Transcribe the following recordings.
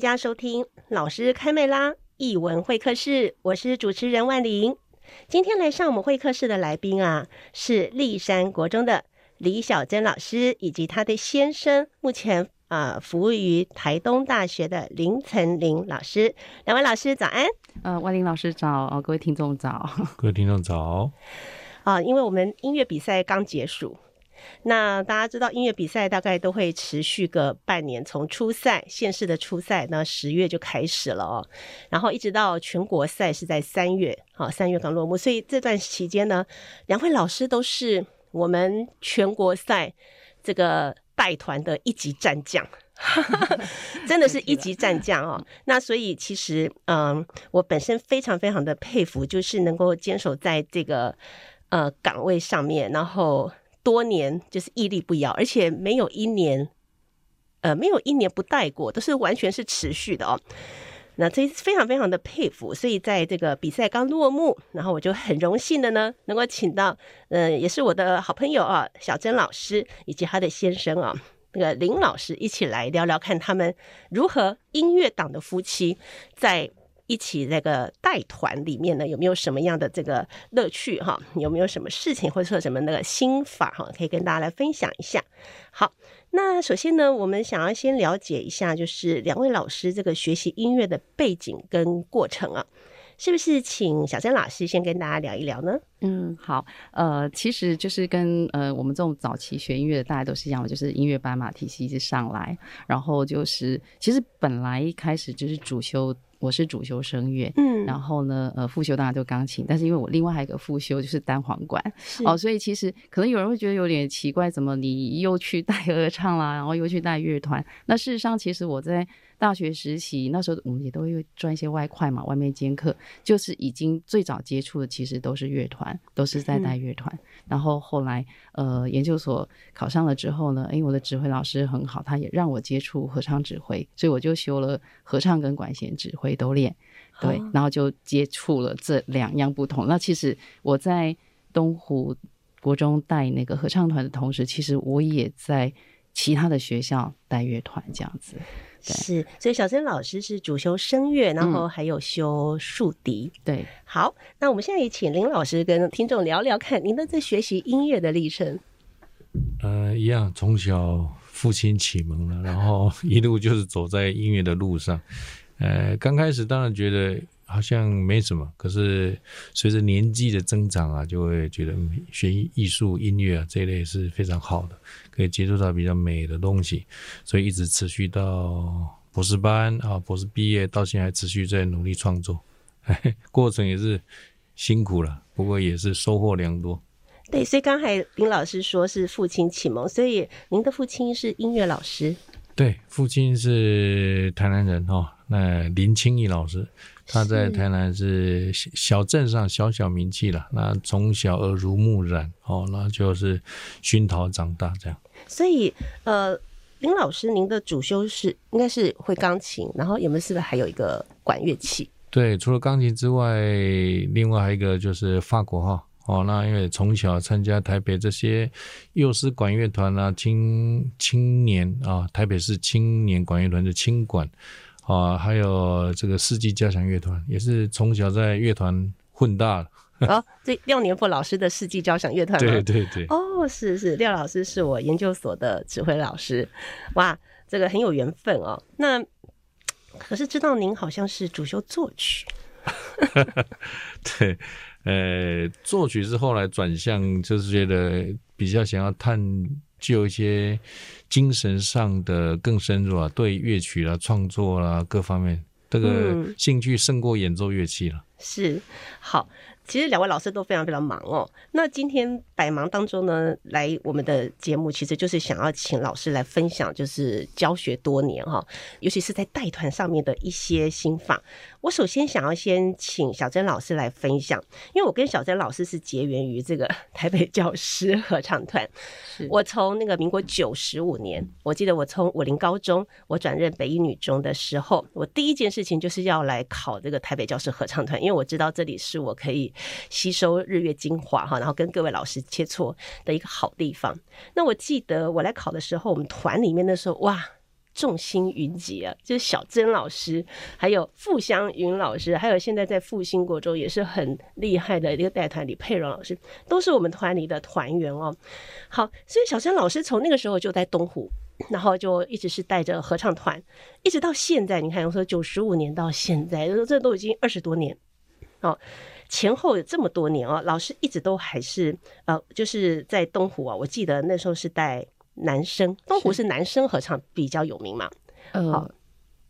家收听老师开麦啦艺文会客室，我是主持人万玲。今天来上我们会客室的来宾啊，是立山国中的李小珍老师以及他的先生，目前啊、呃、服务于台东大学的林岑林老师。两位老师早安。呃，万玲老师早，哦，各位听众早，各位听众早。啊，因为我们音乐比赛刚结束。那大家知道，音乐比赛大概都会持续个半年，从初赛县市的初赛，那十月就开始了哦，然后一直到全国赛是在三月，好，三月刚落幕，所以这段期间呢，两位老师都是我们全国赛这个带团的一级战将，真的是一级战将哦。那所以其实，嗯，我本身非常非常的佩服，就是能够坚守在这个呃岗位上面，然后。多年就是屹立不摇，而且没有一年，呃，没有一年不带过，都是完全是持续的哦。那这非常非常的佩服，所以在这个比赛刚落幕，然后我就很荣幸的呢，能够请到，嗯、也是我的好朋友啊，小珍老师以及他的先生啊，那个林老师一起来聊聊看他们如何音乐党的夫妻在。一起那个带团里面呢，有没有什么样的这个乐趣哈？有没有什么事情或者说什么那个心法哈？可以跟大家来分享一下。好，那首先呢，我们想要先了解一下，就是两位老师这个学习音乐的背景跟过程啊，是不是请小珍老师先跟大家聊一聊呢？嗯，好，呃，其实就是跟呃我们这种早期学音乐的大家都是一样的，就是音乐班嘛，体系一直上来，然后就是其实本来一开始就是主修。我是主修声乐，嗯，然后呢，呃，副修当然就钢琴，但是因为我另外还有一个副修就是单簧管，哦，所以其实可能有人会觉得有点奇怪，怎么你又去带 合唱啦，然后又去带乐团？那事实上，其实我在。大学实习那时候，我们也都会赚一些外快嘛，外面兼课，就是已经最早接触的，其实都是乐团，都是在带乐团。嗯、然后后来，呃，研究所考上了之后呢，因为我的指挥老师很好，他也让我接触合唱指挥，所以我就修了合唱跟管弦指挥都练，对，哦、然后就接触了这两样不同。那其实我在东湖国中带那个合唱团的同时，其实我也在其他的学校带乐团这样子。是，所以小珍老师是主修声乐，然后还有修竖笛。嗯、对，好，那我们现在也请林老师跟听众聊聊看您的这学习音乐的历程。呃，一样，从小父亲启蒙了，然后 一路就是走在音乐的路上。呃，刚开始当然觉得好像没什么，可是随着年纪的增长啊，就会觉得学艺术、音乐啊这一类是非常好的。可以接触到比较美的东西，所以一直持续到博士班啊，博士毕业到现在持续在努力创作，过程也是辛苦了，不过也是收获良多。对，所以刚才林老师说是父亲启蒙，所以您的父亲是音乐老师。对，父亲是台南人哦，那林清义老师，他在台南是小镇上小小名气了。那从小耳濡目染哦，那就是熏陶长大这样。所以，呃，林老师，您的主修是应该是会钢琴，然后有没有是不是还有一个管乐器？对，除了钢琴之外，另外还有一个就是法国号。哦，那因为从小参加台北这些幼师管乐团啊，青青年啊，台北市青年管乐团的青管啊，还有这个世纪交响乐团，也是从小在乐团混大了。哦，这廖年富老师的世纪交响乐团，对对对。哦，是是，廖老师是我研究所的指挥老师，哇，这个很有缘分哦。那可是知道您好像是主修作曲，对。呃，作曲是后来转向，就是觉得比较想要探究一些精神上的更深入啊，对乐曲啦、创作啦各方面，这个兴趣胜过演奏乐器了。是，好。其实两位老师都非常非常忙哦。那今天百忙当中呢，来我们的节目，其实就是想要请老师来分享，就是教学多年哈，尤其是在带团上面的一些心法。我首先想要先请小珍老师来分享，因为我跟小珍老师是结缘于这个 台北教师合唱团。是我从那个民国九十五年，我记得我从武林高中我转任北一女中的时候，我第一件事情就是要来考这个台北教师合唱团，因为我知道这里是我可以。吸收日月精华哈，然后跟各位老师切磋的一个好地方。那我记得我来考的时候，我们团里面的时候哇，众星云集啊，就是小珍老师，还有傅湘云老师，还有现在在复兴国中也是很厉害的一个带团李佩蓉老师，都是我们团里的团员哦。好，所以小珍老师从那个时候就在东湖，然后就一直是带着合唱团，一直到现在。你看，我说九十五年到现在，这都已经二十多年哦。前后有这么多年哦，老师一直都还是呃，就是在东湖啊。我记得那时候是带男生，东湖是男生合唱比较有名嘛。呃，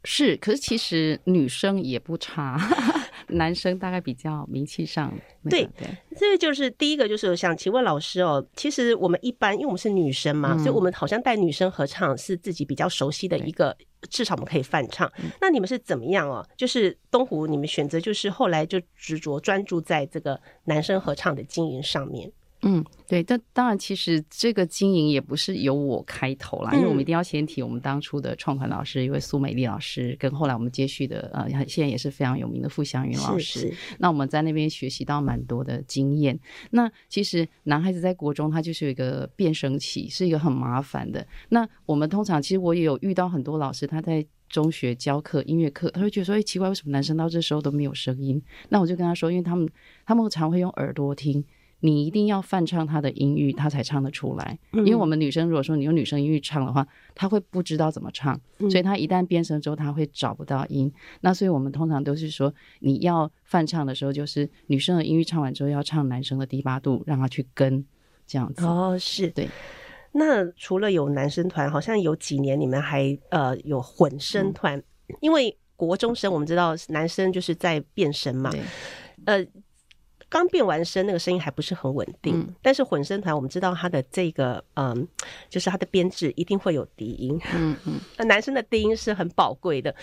是，可是其实女生也不差。男生大概比较名气上，对对，这个就是第一个，就是想请问老师哦，其实我们一般因为我们是女生嘛，嗯、所以我们好像带女生合唱是自己比较熟悉的一个，至少我们可以翻唱。那你们是怎么样哦？就是东湖你们选择就是后来就执着专注在这个男生合唱的经营上面。嗯，对，但当然，其实这个经营也不是由我开头啦，嗯、因为我们一定要先提我们当初的创团老师，一位苏美丽老师，跟后来我们接续的呃，现在也是非常有名的傅湘云老师。是是，那我们在那边学习到蛮多的经验。那其实男孩子在国中他就是有一个变声期，是一个很麻烦的。那我们通常其实我也有遇到很多老师，他在中学教课音乐课，他会觉得说，哎，奇怪，为什么男生到这时候都没有声音？那我就跟他说，因为他们他们常会用耳朵听。你一定要翻唱他的音域，他才唱得出来。因为我们女生如果说你用女生音域唱的话，他会不知道怎么唱，所以他一旦变声之后，他会找不到音。那所以我们通常都是说，你要翻唱的时候，就是女生的音域唱完之后，要唱男生的低八度，让他去跟这样子。哦，是对。那除了有男生团，好像有几年你们还呃有混声团，嗯、因为国中生我们知道男生就是在变声嘛，对呃。刚变完声，那个声音还不是很稳定。嗯、但是混声团，我们知道它的这个，嗯，就是它的编制一定会有低音。嗯嗯，那男生的低音是很宝贵的。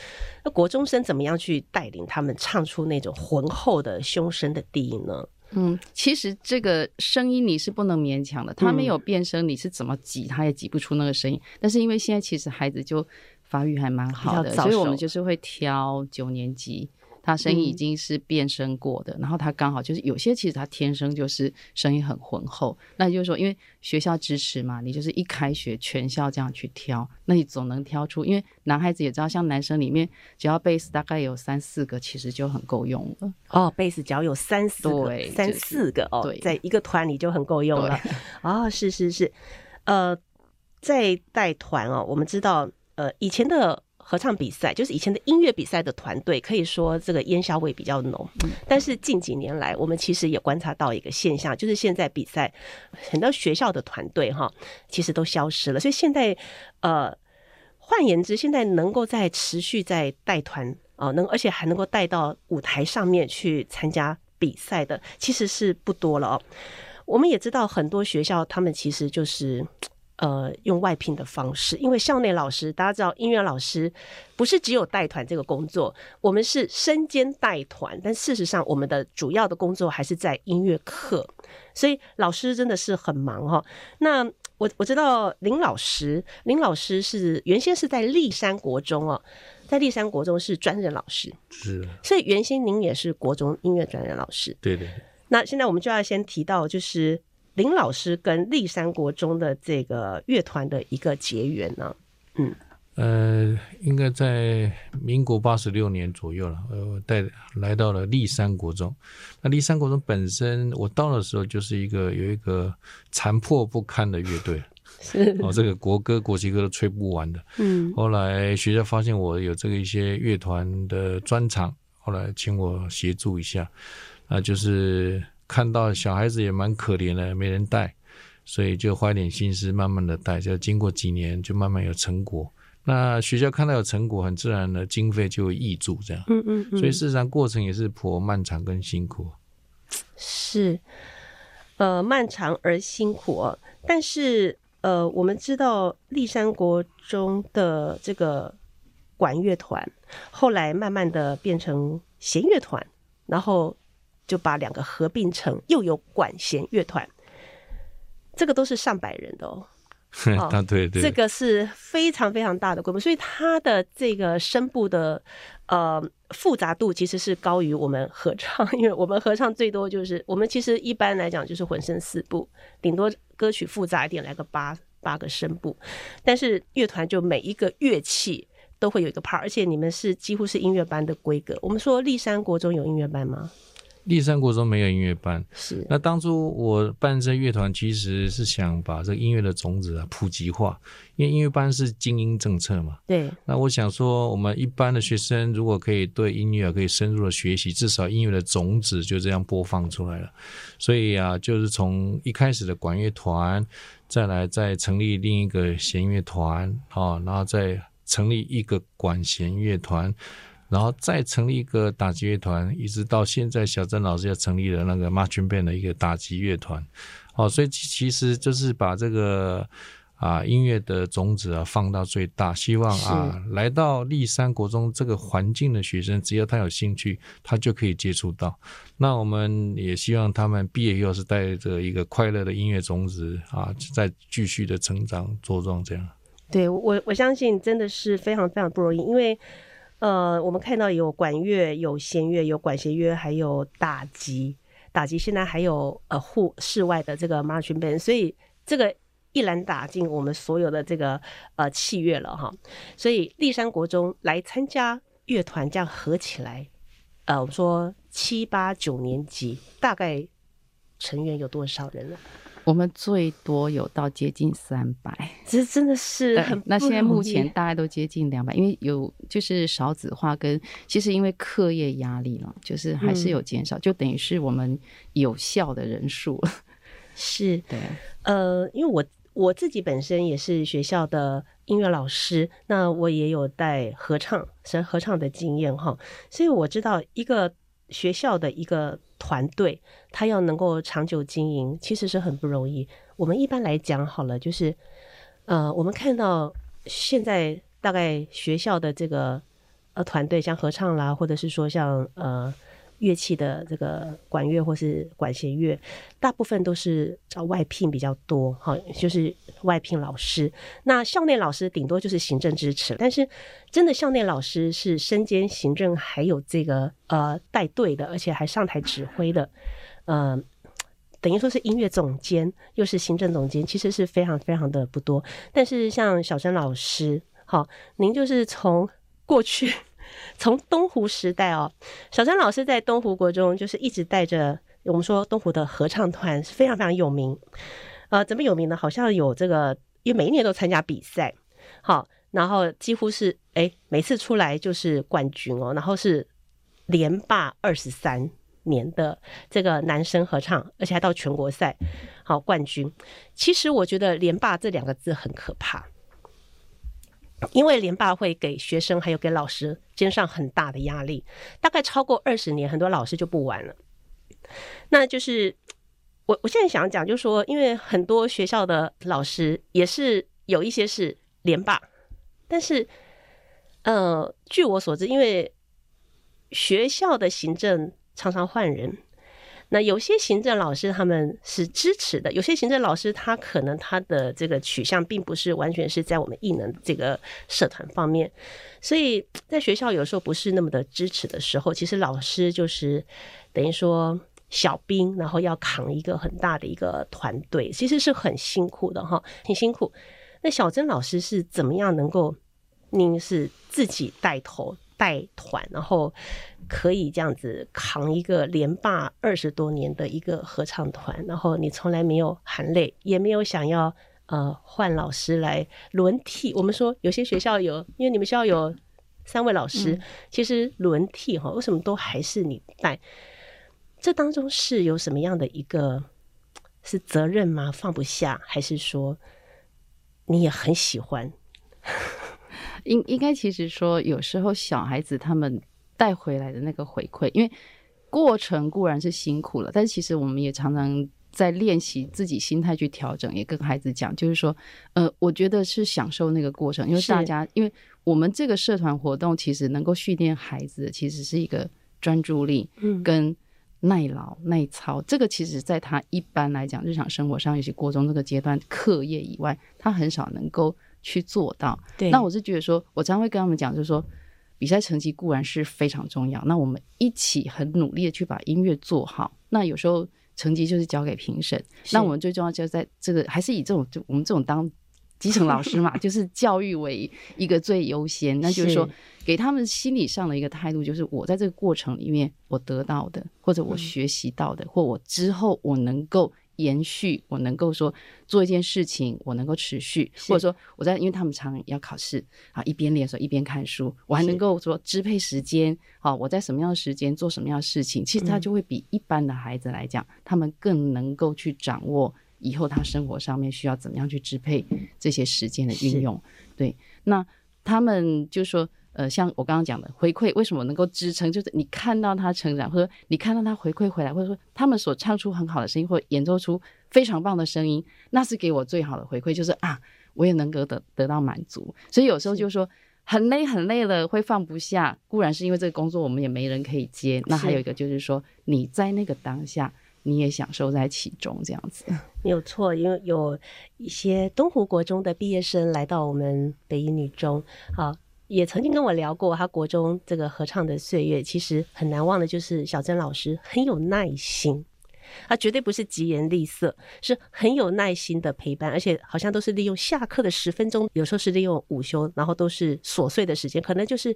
那国中生怎么样去带领他们唱出那种浑厚的胸声的低音呢？嗯，其实这个声音你是不能勉强的。他没有变声，你是怎么挤，他也挤不出那个声音。但是因为现在其实孩子就发育还蛮好的，所以我们就是会挑九年级。他声音已经是变声过的，嗯、然后他刚好就是有些其实他天生就是声音很浑厚，那就是说因为学校支持嘛，你就是一开学全校这样去挑，那你总能挑出，因为男孩子也知道，像男生里面只要贝斯大概有三四个，其实就很够用了。哦，贝斯只要有三四个，对三四个哦，对在一个团里就很够用了。对哦，是是是，呃，在带团哦，我们知道，呃，以前的。合唱比赛就是以前的音乐比赛的团队，可以说这个烟硝味比较浓。但是近几年来，我们其实也观察到一个现象，就是现在比赛很多学校的团队哈，其实都消失了。所以现在，呃，换言之，现在能够在持续在带团啊，能而且还能够带到舞台上面去参加比赛的，其实是不多了哦。我们也知道很多学校，他们其实就是。呃，用外聘的方式，因为校内老师大家知道，音乐老师不是只有带团这个工作，我们是身兼带团，但事实上我们的主要的工作还是在音乐课，所以老师真的是很忙哈。那我我知道林老师，林老师是原先是在立山国中哦，在立山国中是专任老师，是，所以原先您也是国中音乐专任老师，对对。那现在我们就要先提到就是。林老师跟立山国中的这个乐团的一个结缘呢，嗯，呃，应该在民国八十六年左右了，呃，带来到了立山国中。那立山国中本身，我到的时候就是一个有一个残破不堪的乐队，是哦，这个国歌、国旗歌都吹不完的。嗯，后来学校发现我有这个一些乐团的专长，后来请我协助一下，那就是。看到小孩子也蛮可怜的，没人带，所以就花点心思，慢慢的带。就经过几年，就慢慢有成果。那学校看到有成果，很自然的经费就会挹注这样。嗯嗯嗯。所以事实上过程也是颇漫长跟辛苦。是，呃，漫长而辛苦哦。但是呃，我们知道立山国中的这个管乐团，后来慢慢的变成弦乐团，然后就把两个合并成又有管弦乐团，这个都是上百人的哦。哦，对对，这个是非常非常大的规模，所以它的这个声部的呃复杂度其实是高于我们合唱，因为我们合唱最多就是我们其实一般来讲就是混声四部，顶多歌曲复杂一点来个八八个声部，但是乐团就每一个乐器都会有一个 part，而且你们是几乎是音乐班的规格。我们说立山国中有音乐班吗？立山国中没有音乐班，是。那当初我办这乐团，其实是想把这个音乐的种子啊普及化，因为音乐班是精英政策嘛。对。那我想说，我们一般的学生如果可以对音乐可以深入的学习，至少音乐的种子就这样播放出来了。所以啊，就是从一开始的管乐团，再来再成立另一个弦乐团，啊，然后再成立一个管弦乐团。然后再成立一个打击乐团，一直到现在小郑老师要成立了那个 Marching Band 的一个打击乐团，哦，所以其实就是把这个啊音乐的种子啊放到最大，希望啊来到立山国中这个环境的学生，只要他有兴趣，他就可以接触到。那我们也希望他们毕业以后是带着一个快乐的音乐种子啊，再继续的成长茁壮这样。对我我相信真的是非常非常不容易，因为。呃，我们看到有管乐、有弦乐、有管弦乐，还有打击。打击现在还有呃户室外的这个 marching band，所以这个一篮打尽我们所有的这个呃器乐了哈。所以立山国中来参加乐团，这样合起来，呃，我们说七八九年级大概成员有多少人了？我们最多有到接近三百，这真的是很。那现在目前大概都接近两百，因为有就是少子化跟其实因为课业压力了，就是还是有减少，嗯、就等于是我们有效的人数 是，对，呃，因为我我自己本身也是学校的音乐老师，那我也有带合唱，是合唱的经验哈，所以我知道一个。学校的一个团队，他要能够长久经营，其实是很不容易。我们一般来讲，好了，就是，呃，我们看到现在大概学校的这个呃团队，像合唱啦，或者是说像呃。乐器的这个管乐或是管弦乐，大部分都是找外聘比较多，哈，就是外聘老师。那校内老师顶多就是行政支持，但是真的校内老师是身兼行政，还有这个呃带队的，而且还上台指挥的，呃，等于说是音乐总监又是行政总监，其实是非常非常的不多。但是像小珍老师，好，您就是从过去。从东湖时代哦，小珍老师在东湖国中就是一直带着我们说东湖的合唱团是非常非常有名，呃，怎么有名呢？好像有这个，因为每一年都参加比赛，好，然后几乎是哎每次出来就是冠军哦，然后是连霸二十三年的这个男生合唱，而且还到全国赛好冠军。其实我觉得连霸这两个字很可怕。因为连霸会给学生还有给老师肩上很大的压力，大概超过二十年，很多老师就不玩了。那就是我我现在想讲，就是说，因为很多学校的老师也是有一些是连霸，但是，呃，据我所知，因为学校的行政常常换人。那有些行政老师他们是支持的，有些行政老师他可能他的这个取向并不是完全是在我们艺能这个社团方面，所以在学校有时候不是那么的支持的时候，其实老师就是等于说小兵，然后要扛一个很大的一个团队，其实是很辛苦的哈，很辛苦。那小珍老师是怎么样能够，您是自己带头带团，然后。可以这样子扛一个连霸二十多年的一个合唱团，然后你从来没有含泪，也没有想要呃换老师来轮替。我们说有些学校有，因为你们学校有三位老师，嗯、其实轮替哈，为什么都还是你带？这当中是有什么样的一个是责任吗？放不下，还是说你也很喜欢？应应该其实说，有时候小孩子他们带回来的那个回馈，因为过程固然是辛苦了，但是其实我们也常常在练习自己心态去调整，也跟孩子讲，就是说，呃，我觉得是享受那个过程，因为大家，因为我们这个社团活动其实能够训练孩子，其实是一个专注力，嗯，跟耐劳耐操，这个其实在他一般来讲日常生活上，尤其国中这个阶段课业以外，他很少能够。去做到，对。那我是觉得说，我常常会跟他们讲，就是说，比赛成绩固然是非常重要，那我们一起很努力的去把音乐做好。那有时候成绩就是交给评审，那我们最重要就是在这个还是以这种就我们这种当基层老师嘛，就是教育为一个最优先。那就是说，给他们心理上的一个态度，就是我在这个过程里面我得到的，或者我学习到的，或我之后我能够。延续，我能够说做一件事情，我能够持续，或者说我在，因为他们常要考试啊，一边练的时候一边看书，我还能够说支配时间啊，我在什么样的时间做什么样的事情，其实他就会比一般的孩子来讲，嗯、他们更能够去掌握以后他生活上面需要怎么样去支配这些时间的运用。对，那他们就说。呃，像我刚刚讲的回馈，为什么能够支撑？就是你看到他成长，或者你看到他回馈回来，或者说他们所唱出很好的声音，或者演奏出非常棒的声音，那是给我最好的回馈，就是啊，我也能够得得到满足。所以有时候就是说很累很累了，会放不下，固然是因为这个工作我们也没人可以接。那还有一个就是说你在那个当下，你也享受在其中，这样子 没有错。因为有一些东湖国中的毕业生来到我们北一女中，好。也曾经跟我聊过他国中这个合唱的岁月，其实很难忘的就是小珍老师很有耐心，他绝对不是疾言厉色，是很有耐心的陪伴，而且好像都是利用下课的十分钟，有时候是利用午休，然后都是琐碎的时间，可能就是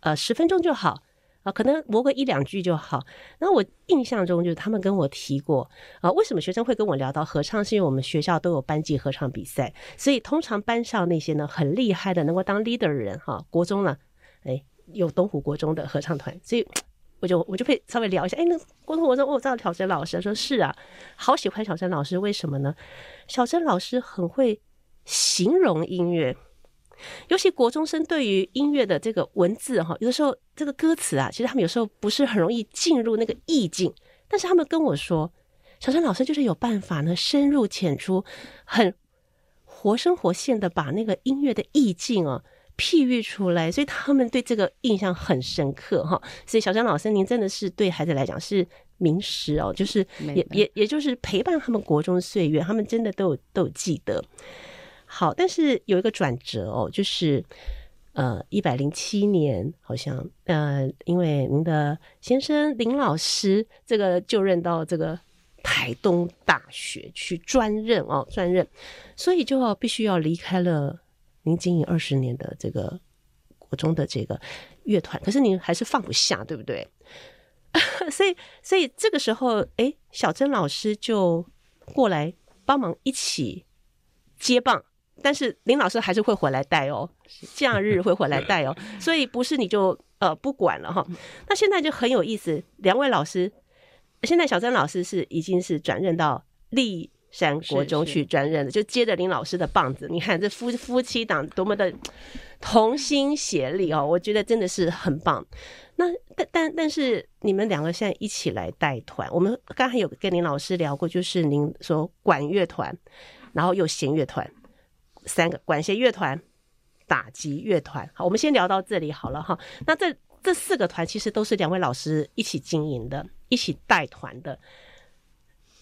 呃十分钟就好。啊，可能磨个一两句就好。那我印象中就是他们跟我提过啊，为什么学生会跟我聊到合唱？是因为我们学校都有班级合唱比赛，所以通常班上那些呢很厉害的，能够当 leader 的人哈，国中呢，哎，有东湖国中的合唱团，所以我就我就会稍微聊一下。哎，那国中国中我知道小珍老师，说是啊，好喜欢小珍老师，为什么呢？小珍老师很会形容音乐。尤其国中生对于音乐的这个文字哈，有的时候这个歌词啊，其实他们有时候不是很容易进入那个意境。但是他们跟我说，小陈老师就是有办法呢，深入浅出，很活生活现的把那个音乐的意境啊譬喻出来，所以他们对这个印象很深刻哈。所以小张老师，您真的是对孩子来讲是名师哦，就是也也也就是陪伴他们国中岁月，他们真的都有都有记得。好，但是有一个转折哦，就是呃，一百零七年好像呃，因为您的先生林老师这个就任到这个台东大学去专任哦，专任，所以就必须要离开了您经营二十年的这个国中的这个乐团，可是您还是放不下，对不对？所以，所以这个时候，哎，小珍老师就过来帮忙一起接棒。但是林老师还是会回来带哦，假日会回来带哦，所以不是你就呃不管了哈。那现在就很有意思，两位老师，现在小珍老师是已经是转任到立山国中去专任的，就接着林老师的棒子。你看这夫夫妻档多么的同心协力哦，我觉得真的是很棒。那但但但是你们两个现在一起来带团，我们刚才有跟林老师聊过，就是您说管乐团，然后又弦乐团。三个管弦乐团、打击乐团，好，我们先聊到这里好了哈。那这这四个团其实都是两位老师一起经营的，一起带团的。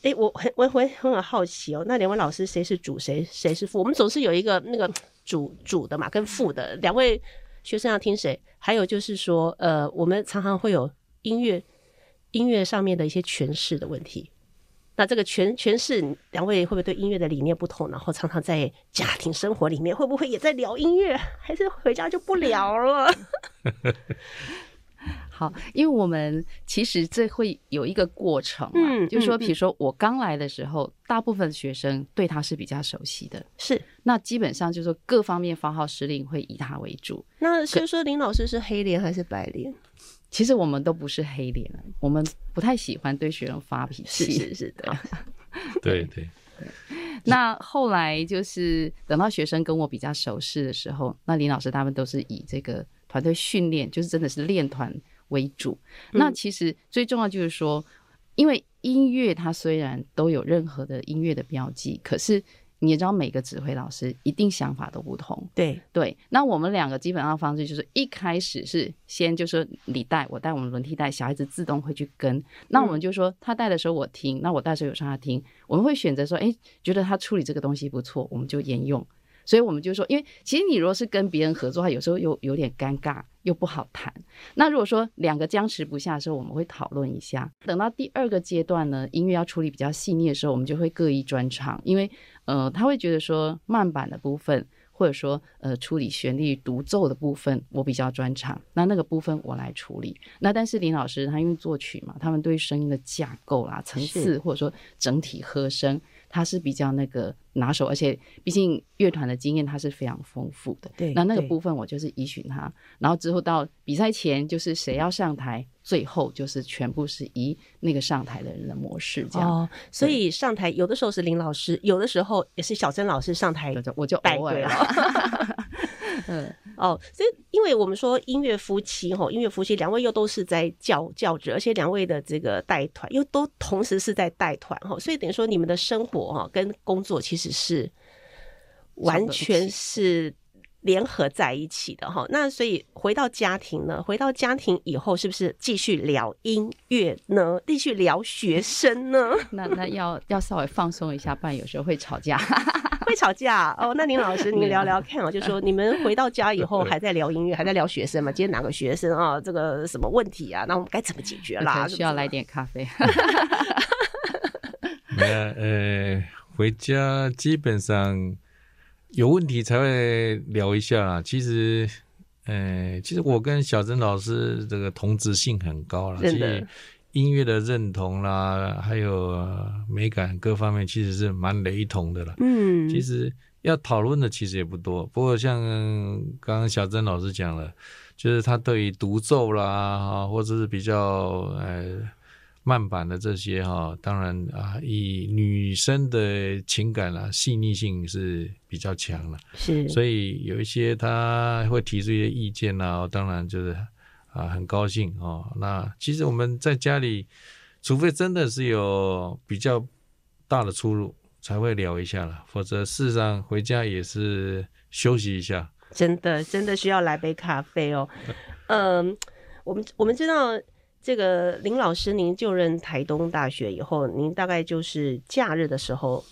哎、我很我我很好奇哦，那两位老师谁是主，谁谁是副？我们总是有一个那个主主的嘛，跟副的。两位学生要听谁？还有就是说，呃，我们常常会有音乐音乐上面的一些诠释的问题。那这个诠诠释，两位会不会对音乐的理念不同？然后常常在家庭生活里面会不会也在聊音乐？还是回家就不聊了？好，因为我们其实这会有一个过程，嗯，就是说，比如说我刚来的时候，大部分学生对他是比较熟悉的，是。那基本上就是说各方面发号施令会以他为主。那所以说林老师是黑脸还是白脸？其实我们都不是黑脸，我们不太喜欢对学生发脾气。是是是的，对 对。那后来就是等到学生跟我比较熟识的时候，那林老师他们都是以这个团队训练，就是真的是练团为主。嗯、那其实最重要就是说，因为音乐它虽然都有任何的音乐的标记，可是。你也知道每个指挥老师一定想法都不同，对对。那我们两个基本上方式就是一开始是先就说你带我带，我们轮替带，小孩子自动会去跟。那我们就说他带的时候我听，那我带的时候有让他听。我们会选择说，哎，觉得他处理这个东西不错，我们就沿用。所以我们就说，因为其实你如果是跟别人合作的话，有时候又有点尴尬，又不好谈。那如果说两个僵持不下的时候，我们会讨论一下。等到第二个阶段呢，音乐要处理比较细腻的时候，我们就会各一专长，因为呃，他会觉得说慢板的部分，或者说呃处理旋律独奏的部分，我比较专长，那那个部分我来处理。那但是林老师他因为作曲嘛，他们对声音的架构啦、层次，或者说整体和声。他是比较那个拿手，而且毕竟乐团的经验他是非常丰富的。对，那那个部分我就是依循他，然后之后到比赛前就是谁要上台，最后就是全部是以那个上台的人的模式这样。哦，所以上台有的时候是林老师，有的时候也是小珍老师上台，我就偶尔了。嗯，哦，所以因为我们说音乐夫妻哈，音乐夫妻两位又都是在教教职，而且两位的这个带团又都同时是在带团哈，所以等于说你们的生活哈跟工作其实是完全是联合在一起的哈。那所以回到家庭呢，回到家庭以后是不是继续聊音乐呢？继续聊学生呢？那那要要稍微放松一下，不然有时候会吵架。会吵架哦？那林老师，您聊聊看啊，就是说你们回到家以后 还在聊音乐，还在聊学生嘛？今天哪个学生啊？这个什么问题啊？那我们该怎么解决啦？需要来点咖啡。没有，呃，回家基本上有问题才会聊一下啦。其实，呃，其实我跟小珍老师这个同质性很高了。真的。音乐的认同啦，还有美感各方面，其实是蛮雷同的啦。嗯，其实要讨论的其实也不多。不过像刚刚小珍老师讲了，就是他对于独奏啦，或者是比较呃慢板的这些哈，当然啊，以女生的情感啦，细腻性是比较强了。是，所以有一些他会提出一些意见啦，当然就是。啊，很高兴哦。那其实我们在家里，除非真的是有比较大的出入，才会聊一下了。否则，事实上回家也是休息一下。真的，真的需要来杯咖啡哦。嗯，我们我们知道这个林老师，您就任台东大学以后，您大概就是假日的时候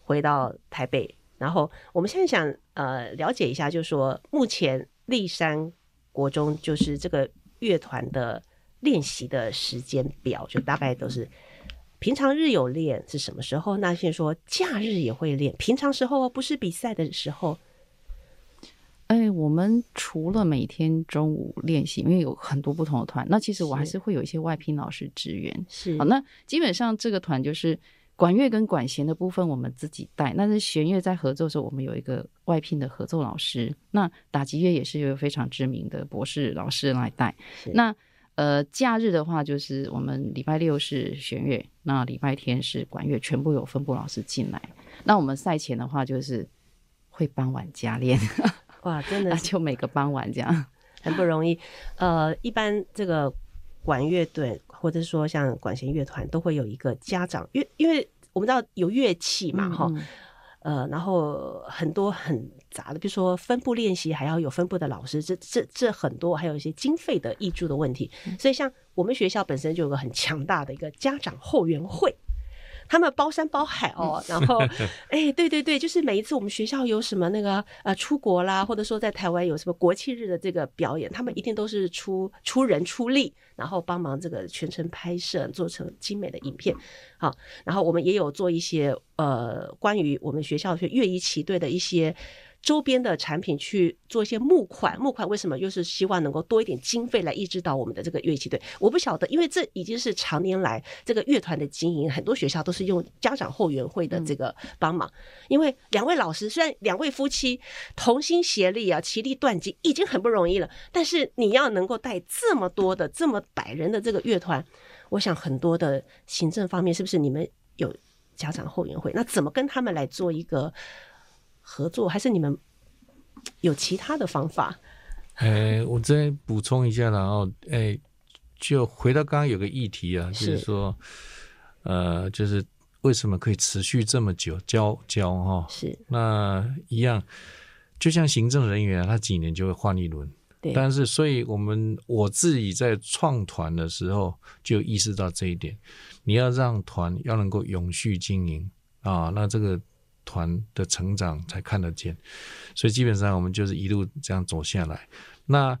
回到台北。然后，我们现在想呃了解一下，就是说目前立山。国中就是这个乐团的练习的时间表，就大概都是 平常日有练是什么时候？那先说假日也会练，平常时候不是比赛的时候。哎，我们除了每天中午练习，因为有很多不同的团，那其实我还是会有一些外聘老师支援。是，好，那基本上这个团就是。管乐跟管弦的部分我们自己带，但是弦乐在合奏的时候，我们有一个外聘的合奏老师。那打击乐也是有非常知名的博士老师来带。那呃，假日的话，就是我们礼拜六是弦乐，那礼拜天是管乐，全部有分部老师进来。那我们赛前的话，就是会傍晚加练。哇，真的就每个傍晚这样，很不容易。呃，一般这个管乐队。或者说像管弦乐团都会有一个家长，因为因为我们知道有乐器嘛，哈、嗯，呃，然后很多很杂的，比如说分部练习还要有分部的老师，这这这很多，还有一些经费的挹注的问题，所以像我们学校本身就有个很强大的一个家长后援会。他们包山包海哦，然后，哎、欸，对对对，就是每一次我们学校有什么那个呃出国啦，或者说在台湾有什么国庆日的这个表演，他们一定都是出出人出力，然后帮忙这个全程拍摄，做成精美的影片。好，然后我们也有做一些呃关于我们学校乐仪旗队的一些。周边的产品去做一些募款，募款为什么？又是希望能够多一点经费来抑制到我们的这个乐器队。我不晓得，因为这已经是常年来这个乐团的经营，很多学校都是用家长后援会的这个帮忙。因为两位老师虽然两位夫妻同心协力啊，其力断金已经很不容易了，但是你要能够带这么多的这么百人的这个乐团，我想很多的行政方面是不是你们有家长后援会，那怎么跟他们来做一个合作？还是你们有其他的方法？哎，我再补充一下，然后哎，就回到刚刚有个议题啊，就是说，呃，就是为什么可以持续这么久交交哈？是那一样，就像行政人员啊，他几年就会换一轮。对。但是，所以我们我自己在创团的时候就意识到这一点，你要让团要能够永续经营啊，那这个。团的成长才看得见，所以基本上我们就是一路这样走下来。那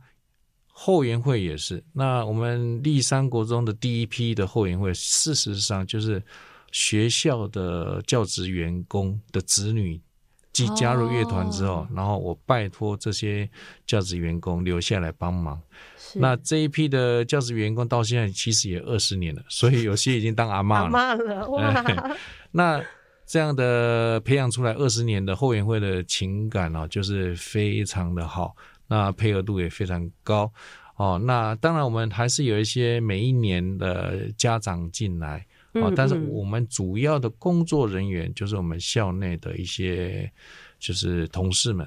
后援会也是，那我们立三国中的第一批的后援会，事实上就是学校的教职员工的子女，即加入乐团之后，然后我拜托这些教职员工留下来帮忙。那这一批的教职员工到现在其实也二十年了，所以有些已经当阿嬷了。阿嬷了哇！那。这样的培养出来二十年的后援会的情感哦，就是非常的好，那配合度也非常高哦。那当然，我们还是有一些每一年的家长进来哦，但是我们主要的工作人员就是我们校内的一些就是同事们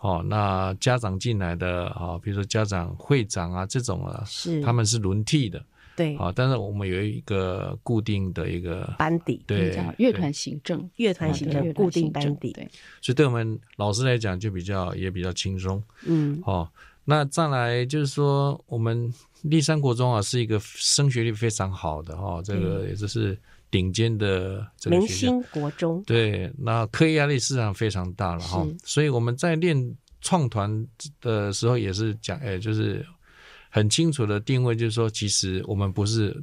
哦。那家长进来的啊，比如说家长会长啊这种啊，是他们是轮替的。对，啊，但是我们有一个固定的一个班底，对，乐团行政，乐团行政固定班底，对，所以对我们老师来讲就比较也比较轻松，嗯，哦，那再来就是说，我们立山国中啊是一个升学率非常好的哈，这个也就是顶尖的这个，明星国中，对，那课业压力实际上非常大了哈，所以我们在练创团的时候也是讲，哎，就是。很清楚的定位就是说，其实我们不是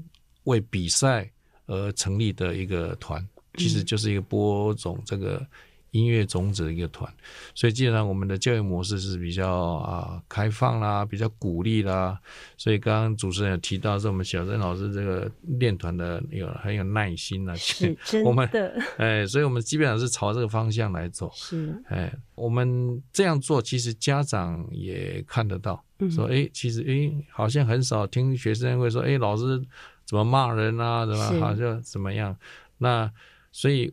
为比赛而成立的一个团，其实就是一个播种这个音乐种子的一个团。所以，既然我们的教育模式是比较啊开放啦，比较鼓励啦，所以刚刚主持人有提到，是我们小郑老师这个练团的有很有耐心啊，是 真的。我们哎，所以我们基本上是朝这个方向来走。是哎，我们这样做，其实家长也看得到。说哎，其实哎，好像很少听学生会说哎，老师怎么骂人啊？怎么好像怎么样？那所以，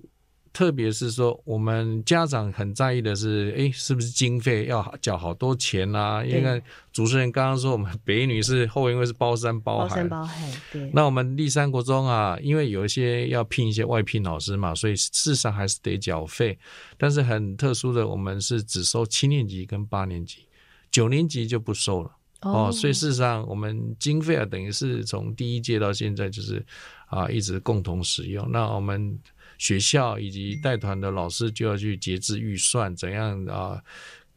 特别是说，我们家长很在意的是，哎，是不是经费要缴好多钱啊？因为主持人刚刚说，我们北一女是后因为是包山包海，包山包海。对。那我们立山国中啊，因为有一些要聘一些外聘老师嘛，所以事实上还是得缴费。但是很特殊的，我们是只收七年级跟八年级。九年级就不收了哦，所以事实上我们经费啊，等于是从第一届到现在就是啊一直共同使用。那我们学校以及带团的老师就要去节制预算，怎样啊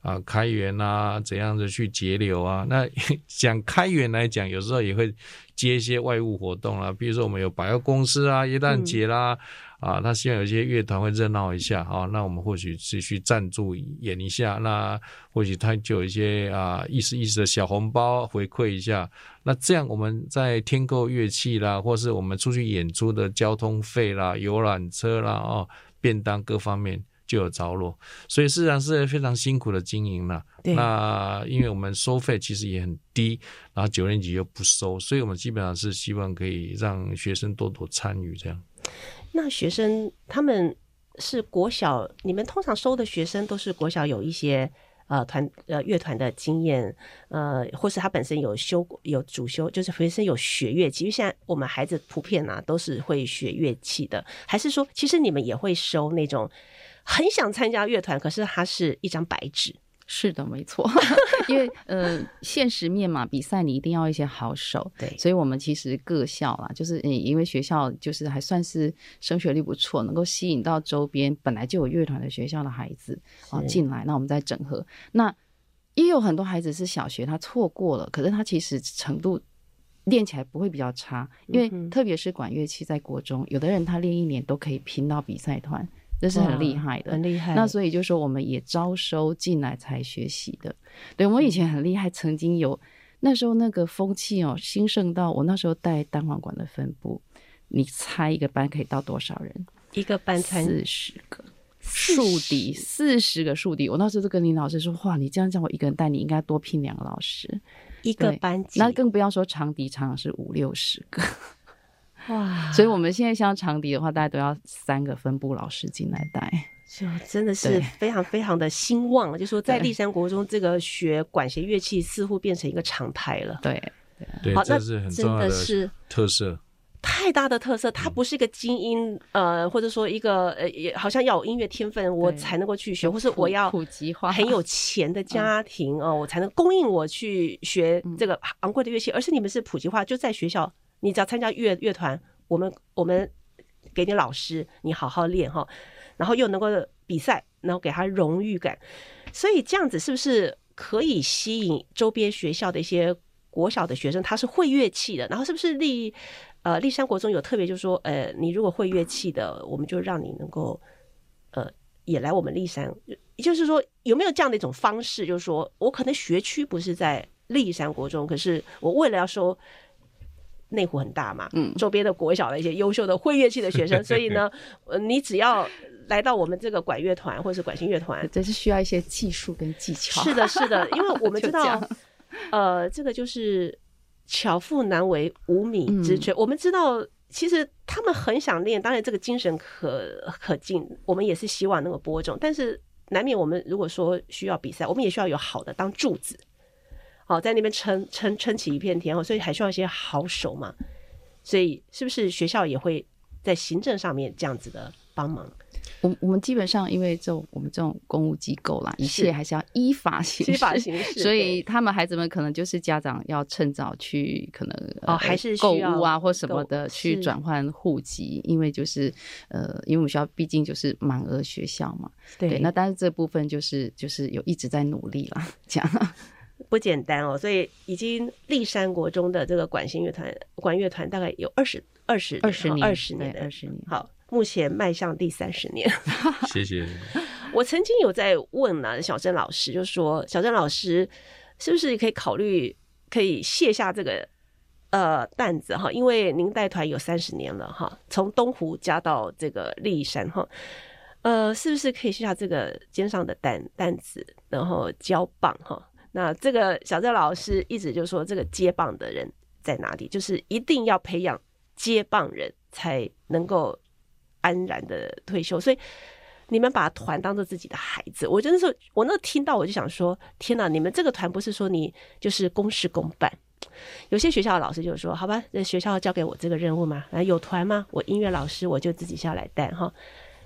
啊开源啊，怎样的去节流啊？那 讲开源来讲，有时候也会接一些外务活动啊，比如说我们有百货公司啊，耶诞节啦。嗯啊，那希望有些乐团会热闹一下啊，那我们或许继续赞助演一下，那或许他就有一些啊意思意思的小红包回馈一下，那这样我们在添购乐器啦，或是我们出去演出的交通费啦、游览车啦、哦便当各方面就有着落，所以事实上是非常辛苦的经营了。那因为我们收费其实也很低，然后九年级又不收，所以我们基本上是希望可以让学生多多参与这样。那学生他们是国小，你们通常收的学生都是国小有一些呃团呃乐团的经验，呃，或是他本身有修有主修，就是学生有学乐器。因为现在我们孩子普遍啊都是会学乐器的，还是说其实你们也会收那种很想参加乐团，可是他是一张白纸？是的，没错，因为呃，现实面嘛，比赛你一定要一些好手，对，所以我们其实各校啦，就是因为学校就是还算是升学率不错，能够吸引到周边本来就有乐团的学校的孩子啊进来，那我们再整合。那也有很多孩子是小学他错过了，可是他其实程度练起来不会比较差，因为特别是管乐器在国中，有的人他练一年都可以拼到比赛团。这是很厉害的，很厉害。那所以就说，我们也招收进来才学习的。对，我们以前很厉害，曾经有那时候那个风气哦，兴盛到我那时候带单簧管的分部，你猜一个班可以到多少人？一个班才四十个，竖笛四十个竖笛。我那时候就跟林老师说：“哇，你这样叫我一个人带，你应该多聘两个老师。”一个班级，那更不要说长笛，常常是五六十个。哇！所以我们现在像长笛的话，大家都要三个分部老师进来带，就真的是非常非常的兴旺。就说在立山国中，这个学管弦乐器似乎变成一个常态了。对，对，好，那是很重要的特色。太大的特色，它不是一个精英，呃，或者说一个呃，也好像要有音乐天分，我才能够去学，或是我要普及化，很有钱的家庭哦，我才能供应我去学这个昂贵的乐器。而是你们是普及化，就在学校，你只要参加乐乐团，我们我们给你老师，你好好练哈，然后又能够比赛，然后给他荣誉感，所以这样子是不是可以吸引周边学校的一些国小的学生？他是会乐器的，然后是不是立？呃，立山国中有特别，就是说，呃，你如果会乐器的，我们就让你能够，呃，也来我们立山。就是说，有没有这样的一种方式？就是说我可能学区不是在立山国中，可是我为了要收内湖很大嘛，嗯，周边的国小的一些优秀的会乐器的学生，所以呢，呃，你只要来到我们这个管乐团或者是管弦乐团，这是需要一些技术跟技巧。是的，是的，因为我们知道，呃，这个就是。巧妇难为无米之炊。嗯、我们知道，其实他们很想练，当然这个精神可可敬，我们也是希望能够播种。但是难免我们如果说需要比赛，我们也需要有好的当柱子，好在那边撑撑撑起一片天哦。所以还需要一些好手嘛。所以是不是学校也会在行政上面这样子的帮忙？我我们基本上，因为这种我们这种公务机构啦，一切还是要依法行事。依法行事，所以他们孩子们可能就是家长要趁早去，可能哦还是购物啊或什么的去转换户籍，因为就是呃，因为我们学校毕竟就是满额学校嘛。对，对，那但是这部分就是就是有一直在努力啦，这样不简单哦。所以已经立山国中的这个管弦乐团管乐团大概有二十二十二十年二十年二十年好。目前迈向第三十年，谢谢。我曾经有在问呢、啊，小郑老师就说：“小郑老师，是不是可以考虑可以卸下这个呃担子哈？因为您带团有三十年了哈，从东湖加到这个立山哈，呃，是不是可以卸下这个肩上的担担子，然后交棒哈？那这个小郑老师一直就说，这个接棒的人在哪里？就是一定要培养接棒人才能够。”安然的退休，所以你们把团当做自己的孩子。我真的是，我那听到我就想说，天哪！你们这个团不是说你就是公事公办？有些学校的老师就说，好吧，那学校交给我这个任务嘛，啊，有团吗？我音乐老师我就自己下来带哈。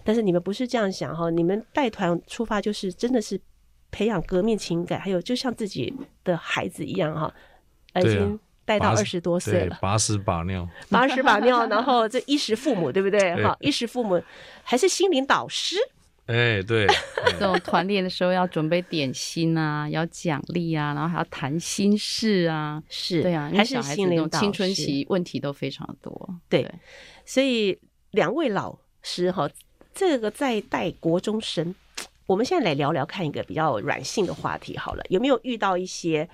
但是你们不是这样想哈，你们带团出发就是真的是培养革命情感，还有就像自己的孩子一样哈，已经。带到二十多岁了，把屎把尿，把屎把尿，然后这衣食父母，对不对？哈，衣食父母还是心灵导师。哎，对，这种团练的时候要准备点心啊，要奖励啊，然后还要谈心事啊，是对啊，还是心灵导。青春期问题都非常多，对，所以两位老师哈，这个在带国中生，我们现在来聊聊看一个比较软性的话题好了，有没有遇到一些？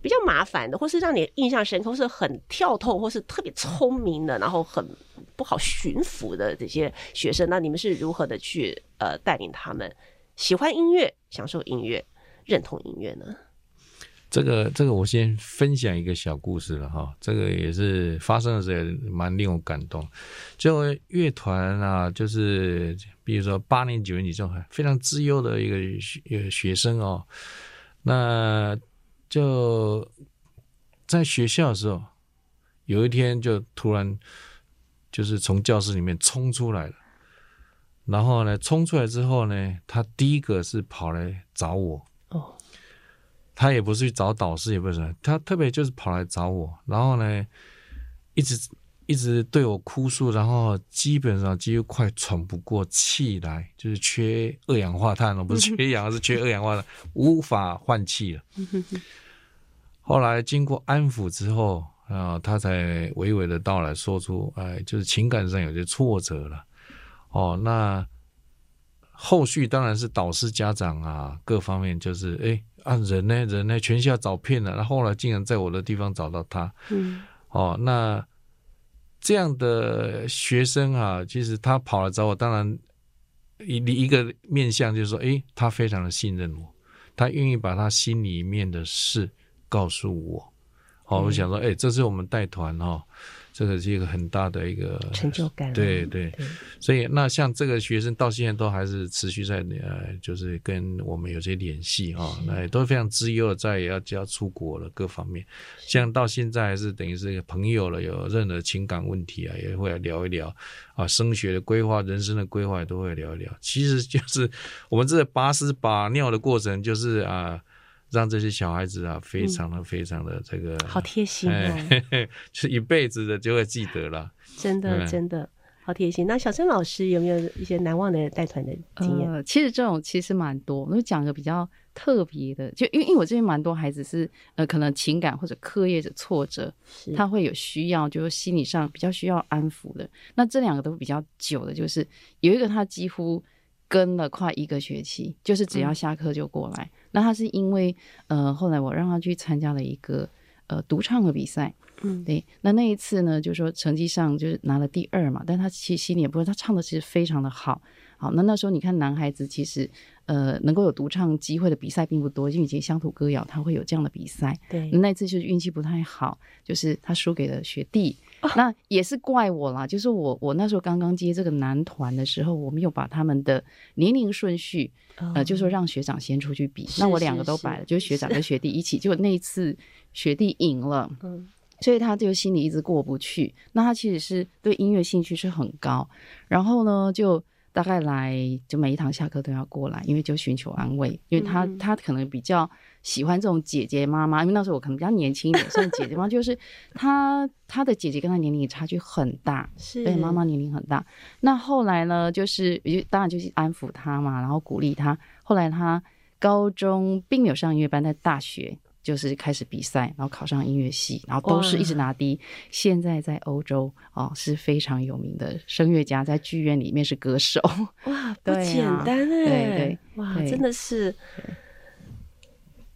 比较麻烦的，或是让你印象深刻，是很跳脱，或是特别聪明的，然后很不好驯服的这些学生，那你们是如何的去呃带领他们喜欢音乐、享受音乐、认同音乐呢？这个这个，我先分享一个小故事了哈。这个也是发生的时候也蛮令我感动。就乐团啊，就是比如说八年九年级这种非常资优的一个学学生哦，那。就在学校的时候，有一天就突然就是从教室里面冲出来了，然后呢，冲出来之后呢，他第一个是跑来找我。哦，他也不是去找导师，也不是，他特别就是跑来找我，然后呢，一直一直对我哭诉，然后基本上几乎快喘不过气来，就是缺二氧化碳了，不是缺氧，是缺二氧化碳，无法换气了。后来经过安抚之后啊，他才娓娓的道来说出，哎，就是情感上有些挫折了。哦，那后续当然是导师、家长啊，各方面就是，哎，啊人呢，人呢，全校找遍了，然后后来竟然在我的地方找到他。嗯。哦，那这样的学生啊，其实他跑来找我，当然一一个面向就是说，哎，他非常的信任我，他愿意把他心里面的事。告诉我，好，我想说，哎，这是我们带团哈。这个是一个很大的一个成就感，对对，对，所以那像这个学生到现在都还是持续在呃，就是跟我们有些联系哈，那也都非常资优，在也要就要出国了，各方面，像到现在还是等于是朋友了，有任何情感问题啊，也会来聊一聊啊，升学的规划、人生的规划也都会聊一聊。其实就是我们这个把屎把尿的过程，就是啊。让这些小孩子啊，非常的、非常的这个、嗯、好贴心哦，是一辈子的就会记得了。真的，真的好贴心。那小禛老师有没有一些难忘的带团的经验？呃，其实这种其实蛮多。我就讲个比较特别的，就因为因为我这边蛮多孩子是呃，可能情感或者课业的挫折，他会有需要，就是心理上比较需要安抚的。那这两个都比较久的，就是有一个他几乎。跟了快一个学期，就是只要下课就过来。嗯、那他是因为，呃，后来我让他去参加了一个呃独唱的比赛，嗯，对。那那一次呢，就是说成绩上就是拿了第二嘛，但他其实心里也不会，他唱的其实非常的好。好，那那时候你看男孩子其实呃能够有独唱机会的比赛并不多，因为以前乡土歌谣他会有这样的比赛。对，那一次就是运气不太好，就是他输给了学弟。那也是怪我啦，就是我我那时候刚刚接这个男团的时候，我没有把他们的年龄顺序，哦、呃，就说让学长先出去比，那我两个都摆了，就是学长跟学弟一起，就那一次学弟赢了，嗯，所以他就心里一直过不去。那他其实是对音乐兴趣是很高，然后呢就。大概来就每一堂下课都要过来，因为就寻求安慰，因为他他可能比较喜欢这种姐姐妈妈，因为那时候我可能比较年轻一点，算姐姐妈，就是 她她的姐姐跟她年龄差距很大，是，对，妈妈年龄很大。那后来呢，就是当然就是安抚她嘛，然后鼓励她。后来她高中并没有上音乐班，在大学。就是开始比赛，然后考上音乐系，然后都是一直拿第一。现在在欧洲哦是非常有名的声乐家，在剧院里面是歌手。哇，不 简单哎！对对，哇，真的是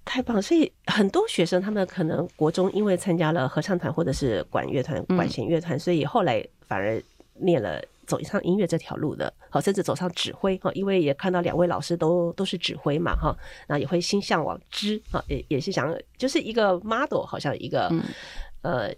太棒了。所以很多学生他们可能国中因为参加了合唱团或者是管乐团、管弦乐团，嗯，所以后来反而念了。走上音乐这条路的，好，甚至走上指挥，哈，因为也看到两位老师都都是指挥嘛，哈，那也会心向往之，啊，也也是想，就是一个 model，好像一个，嗯、呃，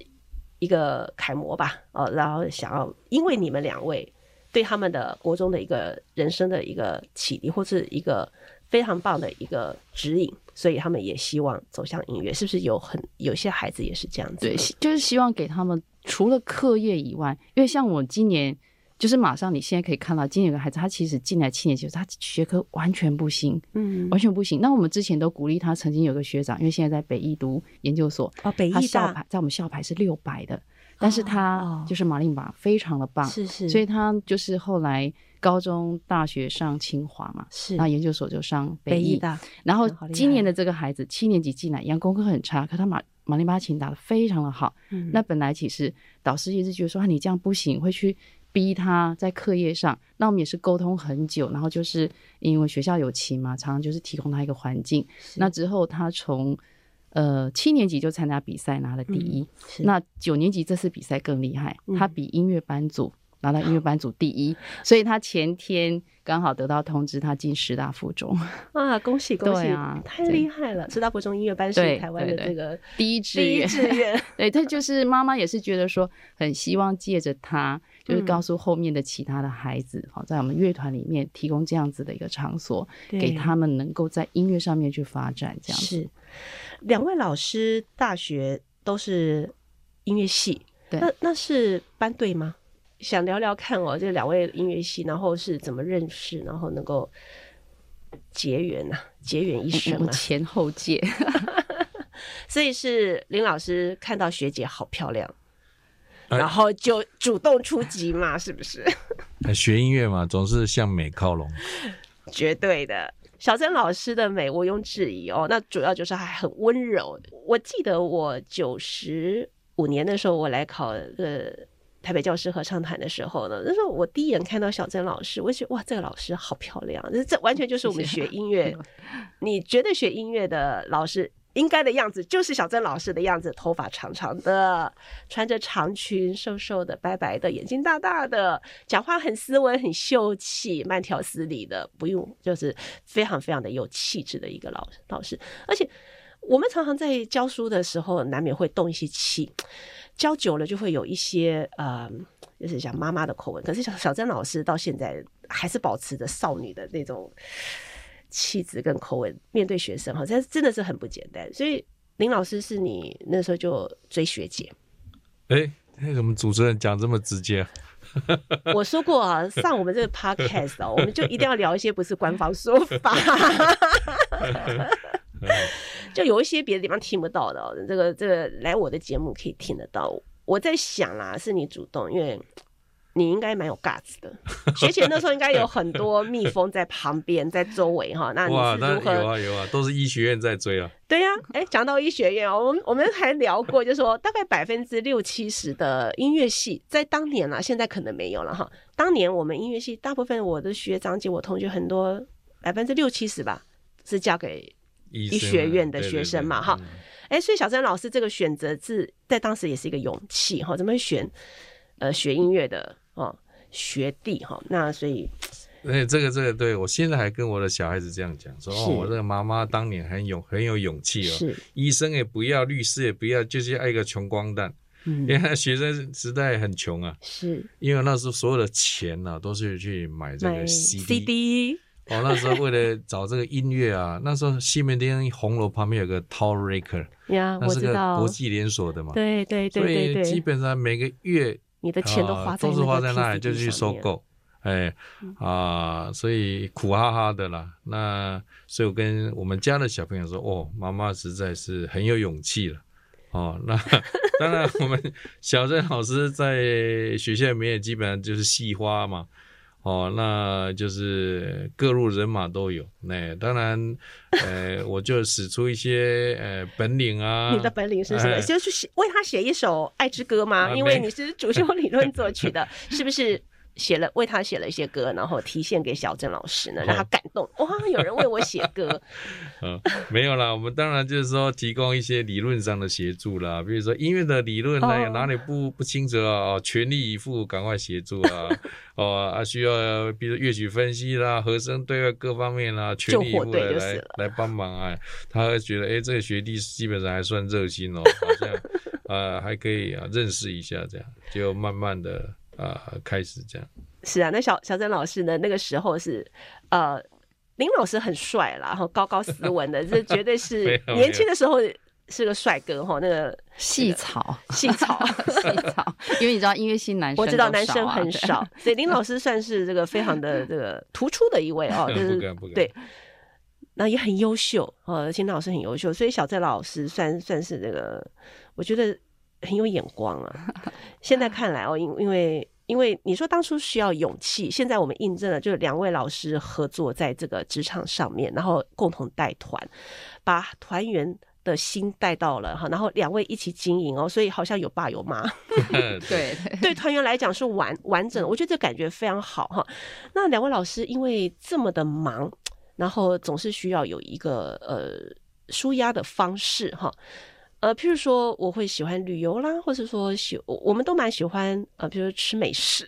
一个楷模吧，哦，然后想要，因为你们两位对他们的国中的一个人生的一个启迪，或是一个非常棒的一个指引，所以他们也希望走向音乐，是不是有很有些孩子也是这样子？对，就是希望给他们除了课业以外，因为像我今年。就是马上，你现在可以看到，今年有个孩子，他其实进来七年级，他学科完全不行，嗯，完全不行。那我们之前都鼓励他，曾经有个学长，因为现在在北艺读研究所，哦，北艺他校牌在我们校牌是六百的，但是他就是马林巴非常的棒，是是，所以他就是后来高中、大学上清华嘛，是，那研究所就上北艺大。然后今年的这个孩子七年级进来，一样功课很差，可他马马林巴琴打得非常的好。嗯，那本来其实导师一直觉得说，啊，你这样不行，会去。逼他在课业上，那我们也是沟通很久，然后就是因为学校有琴嘛，常常就是提供他一个环境。那之后他从呃七年级就参加比赛拿了第一，嗯、那九年级这次比赛更厉害，嗯、他比音乐班组拿到音乐班组第一，嗯、所以他前天刚好得到通知，他进师大附中 啊，恭喜恭喜啊，太厉害了！师大附中音乐班是台湾的这个第一志愿，第一志愿，对，他就是妈妈也是觉得说很希望借着他。就是告诉后面的其他的孩子，好，在我们乐团里面提供这样子的一个场所，给他们能够在音乐上面去发展。这样子是，两位老师大学都是音乐系，对，那那是班队吗？想聊聊看哦，这两位音乐系，然后是怎么认识，然后能够结缘呐，结缘一生啊，前后届，所以是林老师看到学姐好漂亮。然后就主动出击嘛，是不是？学音乐嘛，总是向美靠拢。绝对的，小曾老师的美毋庸置疑哦。那主要就是还很温柔。我记得我九十五年的时候，我来考呃台北教师合唱团的时候呢，那时候我第一眼看到小曾老师，我就觉得哇，这个老师好漂亮。这这完全就是我们学音乐，你觉得学音乐的老师。应该的样子就是小曾老师的样子，头发长长的，穿着长裙，瘦瘦的，白白的，眼睛大大的，讲话很斯文，很秀气，慢条斯理的，不用就是非常非常的有气质的一个老老师。而且我们常常在教书的时候，难免会动一些气，教久了就会有一些呃，就是像妈妈的口吻。可是小小珍老师到现在还是保持着少女的那种气质跟口吻，面对学生哈，这真的是很不简单。所以林老师是你那时候就追学姐？哎、欸，为什么主持人讲这么直接？我说过啊，上我们这个 podcast 哦，我们就一定要聊一些不是官方说法，就有一些别的地方听不到的，这个这个来我的节目可以听得到。我在想啦，是你主动，因为。你应该蛮有 guts 的，学姐那时候应该有很多蜜蜂在旁边，在周围哈。那你是如何？有啊有啊，都是医学院在追啊。对呀、啊，哎、欸，讲到医学院哦，我们我们还聊过，就是说大概百分之六七十的音乐系在当年啊，现在可能没有了哈。当年我们音乐系大部分我的学长姐、我同学很多百分之六七十吧，是嫁给医学院的学生嘛哈。哎、欸，所以小珍老师这个选择是在当时也是一个勇气哈，怎么会选呃学音乐的？哦，学弟哈，那所以，哎，这个这个，对我现在还跟我的小孩子这样讲，说哦，我这个妈妈当年很勇很有勇气哦，是医生也不要，律师也不要，就是要一个穷光蛋，嗯，因为学生时代很穷啊，是因为那时候所有的钱呢、啊、都是去买这个 CD，, CD 哦，那时候为了找这个音乐啊，那时候西门町红楼旁边有个 Tower Records 呀，那是个国际连锁的嘛，对对对对对，所以基本上每个月。你的钱都花在、啊、都是花在那里，就去收购，哎啊，所以苦哈哈的啦。那所以我跟我们家的小朋友说，哦，妈妈实在是很有勇气了。哦，那 当然，我们小珍老师在学校里面也基本上就是系花嘛。哦，那就是各路人马都有。那当然，呃，我就使出一些呃本领啊。你的本领是什么？呃、就是写为他写一首《爱之歌》吗？呃、因为你是主修理论作曲的，是不是？写了为他写了一些歌，然后提献给小郑老师呢，让他感动。哇，有人为我写歌。嗯，没有啦，我们当然就是说提供一些理论上的协助啦，比如说音乐的理论呢，哪里不不清楚啊，全力以赴，赶快协助啊。哦啊，需要比如乐曲分析啦、和声对外各方面啦，全力以赴的来来帮忙啊。他会觉得，哎，这个学弟基本上还算热心哦，好像呃 还可以啊，认识一下这样，就慢慢的。啊、呃，开始这样是啊。那小小曾老师呢？那个时候是呃，林老师很帅啦，然后高高斯文的，这 绝对是年轻的时候是个帅哥哈。那个细草，细草，细草，因为你知道音乐系男生、啊，我知道男生很少，所以林老师算是这个非常的这个突出的一位哦，就是对，那也很优秀哦。而且林老师很优秀，所以小曾老师算算是这个，我觉得。很有眼光啊！现在看来哦，因因为因为你说当初需要勇气，现在我们印证了，就是两位老师合作在这个职场上面，然后共同带团，把团员的心带到了哈，然后两位一起经营哦，所以好像有爸有妈，对 对，团员来讲是完完整，我觉得这感觉非常好哈。那两位老师因为这么的忙，然后总是需要有一个呃舒压的方式哈。呃，譬如说，我会喜欢旅游啦，或者说喜，我们都蛮喜欢呃，比如说吃美食。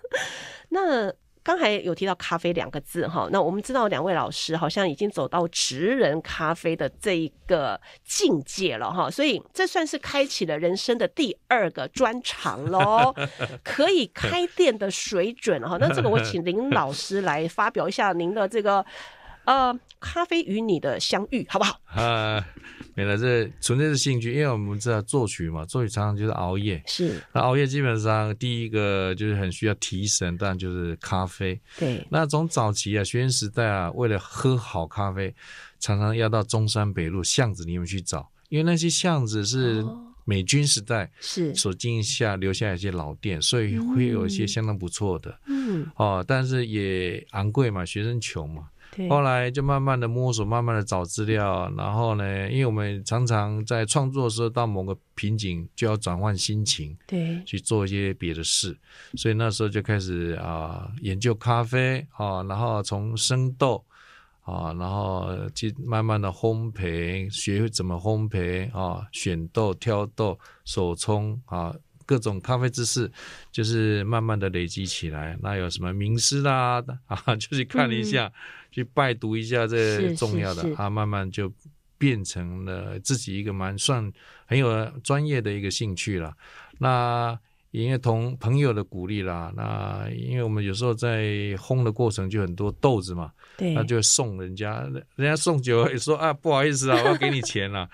那刚才有提到咖啡两个字哈，那我们知道两位老师好像已经走到职人咖啡的这一个境界了哈，所以这算是开启了人生的第二个专长喽，可以开店的水准哈。那这个我请林老师来发表一下您的这个呃，咖啡与你的相遇，好不好？啊。没了，这纯粹是兴趣，因为我们知道作曲嘛，作曲常常就是熬夜。是，那熬夜基本上第一个就是很需要提神，当然就是咖啡。对，那从早期啊，学生时代啊，为了喝好咖啡，常常要到中山北路巷子里面去找，因为那些巷子是美军时代是所经营下留下一些老店，所以会有一些相当不错的。嗯，哦，但是也昂贵嘛，学生穷嘛。后来就慢慢的摸索，慢慢的找资料，然后呢，因为我们常常在创作的时候到某个瓶颈，就要转换心情，对，去做一些别的事，所以那时候就开始啊、呃、研究咖啡啊，然后从生豆啊，然后去慢慢的烘焙，学怎么烘焙啊，选豆、挑豆、手冲啊。各种咖啡知识，就是慢慢的累积起来。那有什么名师啦 啊，就去看一下，嗯、去拜读一下这重要的啊，慢慢就变成了自己一个蛮算很有专业的一个兴趣了。那因为同朋友的鼓励啦，那因为我们有时候在烘的过程就很多豆子嘛，对，那就送人家，人家送酒也说啊，不好意思啊，我要给你钱了。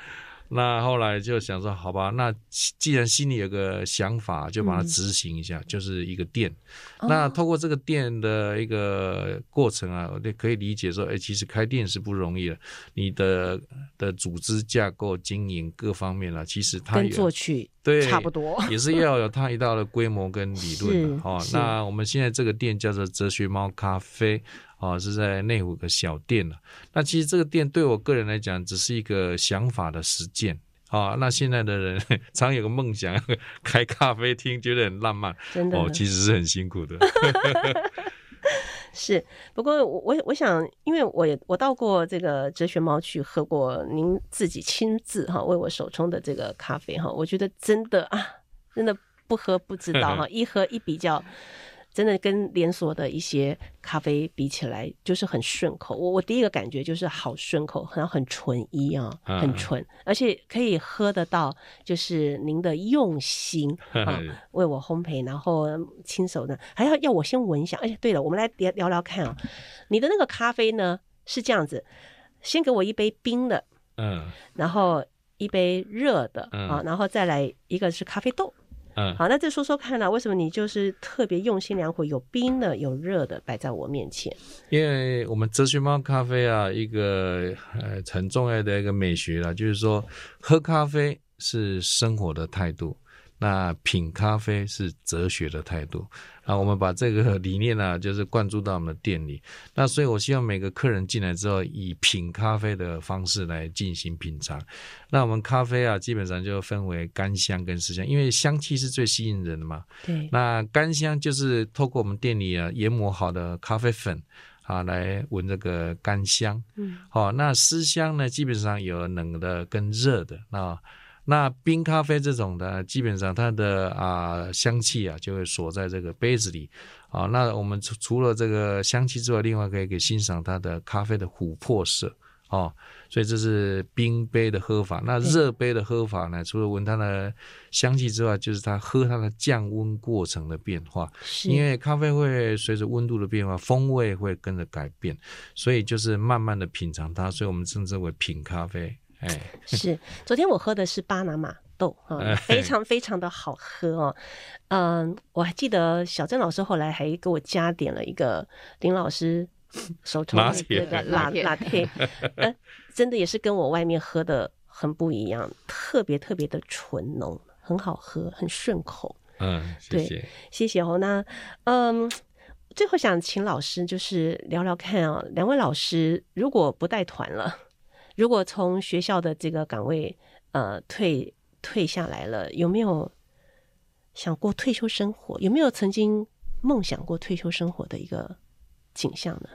那后来就想说，好吧，那既然心里有个想法，就把它执行一下，嗯、就是一个店。哦、那透过这个店的一个过程啊，我就可以理解说，哎，其实开店是不容易的，你的的组织架构、经营各方面啊，其实它也跟作曲对差不多，也是要有它一道的规模跟理论的。好、哦，那我们现在这个店叫做哲学猫咖啡。哦，是在内湖个小店了。那其实这个店对我个人来讲，只是一个想法的实践。啊，那现在的人 常有个梦想，开咖啡厅，觉得很浪漫。真的，哦，其实是很辛苦的。是，不过我我我想，因为我也我到过这个哲学猫去喝过您自己亲自哈为我手冲的这个咖啡哈，我觉得真的啊，真的不喝不知道哈，一喝一比较。真的跟连锁的一些咖啡比起来，就是很顺口。我我第一个感觉就是好顺口，然后很纯一啊，很纯，而且可以喝得到，就是您的用心啊，为我烘焙，然后亲手的，还要要我先闻一下。而且对了，我们来聊聊聊看啊，你的那个咖啡呢是这样子，先给我一杯冰的，嗯，然后一杯热的啊，然后再来一个是咖啡豆。嗯，好，那再说说看呢、啊？为什么你就是特别用心良苦，有冰的，有热的摆在我面前？因为我们哲学猫咖啡啊，一个呃很重要的一个美学啦，就是说喝咖啡是生活的态度。那品咖啡是哲学的态度啊，我们把这个理念呢、啊，就是灌注到我们的店里。那所以，我希望每个客人进来之后，以品咖啡的方式来进行品尝。那我们咖啡啊，基本上就分为干香跟湿香，因为香气是最吸引人的嘛。对。那干香就是透过我们店里啊研磨好的咖啡粉啊来闻这个干香。嗯。好，那湿香呢，基本上有冷的跟热的那。那冰咖啡这种的，基本上它的啊香气啊就会锁在这个杯子里啊。那我们除除了这个香气之外，另外可以给欣赏它的咖啡的琥珀色哦。所以这是冰杯的喝法。那热杯的喝法呢？除了闻它的香气之外，就是它喝它的降温过程的变化。因为咖啡会随着温度的变化，风味会跟着改变，所以就是慢慢的品尝它。所以我们称之为品咖啡。哎，是，昨天我喝的是巴拿马豆啊，非常非常的好喝哦。嗯，我还记得小郑老师后来还给我加点了一个林老师手冲的这个拉拉铁，呃，真的也是跟我外面喝的很不一样，特别特别的醇浓，很好喝，很顺口。嗯，谢谢对，谢谢哦。那嗯，最后想请老师就是聊聊看啊，两位老师如果不带团了。如果从学校的这个岗位，呃，退退下来了，有没有想过退休生活？有没有曾经梦想过退休生活的一个景象呢？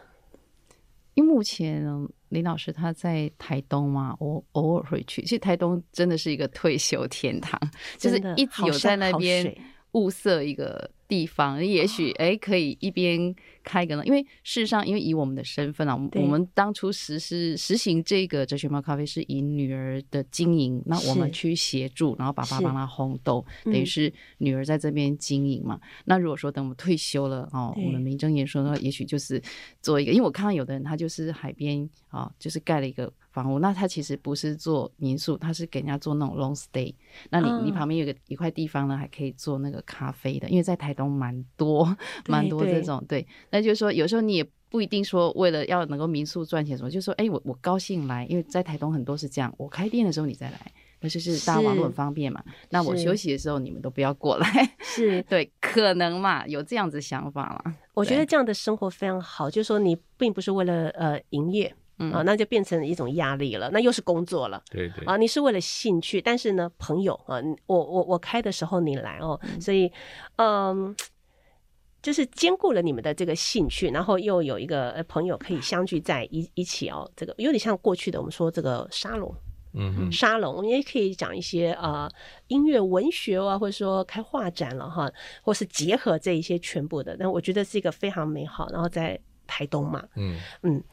因为目前林老师他在台东嘛，我偶尔会去。其实台东真的是一个退休天堂，就是一直有在那边物色一个。地方也许哎，可以一边开个呢，因为事实上，因为以我们的身份啊，我们当初实施实行这个哲学猫咖啡是以女儿的经营，那我们去协助，然后爸爸帮他烘豆，等于是女儿在这边经营嘛。那如果说等我们退休了哦，我们名正言顺的话，也许就是做一个，因为我看到有的人他就是海边啊，就是盖了一个。房屋，那他其实不是做民宿，他是给人家做那种 long stay。那你、嗯、你旁边有个一块地方呢，还可以做那个咖啡的，因为在台东蛮多蛮多这种对，对。那就是说，有时候你也不一定说为了要能够民宿赚钱什么，就是说，哎，我我高兴来，因为在台东很多是这样，我开店的时候你再来，那就是大家网络很方便嘛。那我休息的时候你们都不要过来，是 对，可能嘛，有这样子想法嘛。我觉得这样的生活非常好，就是说你并不是为了呃营业。嗯啊，那就变成一种压力了，那又是工作了。对对。啊，你是为了兴趣，但是呢，朋友啊，我我我开的时候你来哦，嗯、所以嗯，就是兼顾了你们的这个兴趣，然后又有一个朋友可以相聚在一一起哦，这个有点像过去的我们说这个沙龙，嗯哼，沙龙，我们也可以讲一些呃音乐文学啊，或者说开画展了哈，或是结合这一些全部的，那我觉得是一个非常美好。然后在台东嘛，嗯嗯。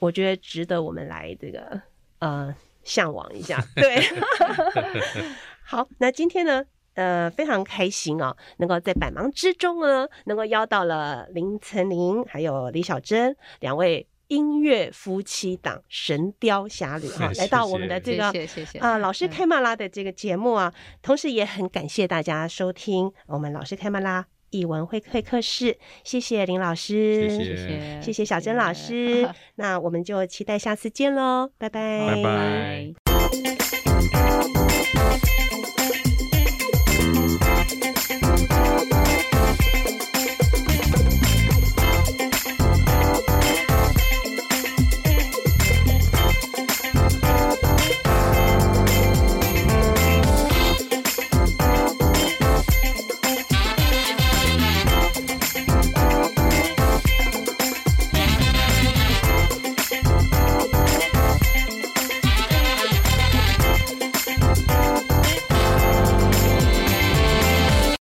我觉得值得我们来这个呃向往一下。对，好，那今天呢，呃，非常开心啊、哦，能够在百忙之中呢，能够邀到了林岑宁还有李小珍两位。音乐夫妻档《神雕侠侣》哈，来到我们的这个谢谢谢谢。啊，老师开麦拉的这个节目啊，同时也很感谢大家收听我们老师开麦拉艺文会会客室，谢谢林老师，谢谢。谢谢小珍老师，那我们就期待下次见喽，拜拜，拜拜。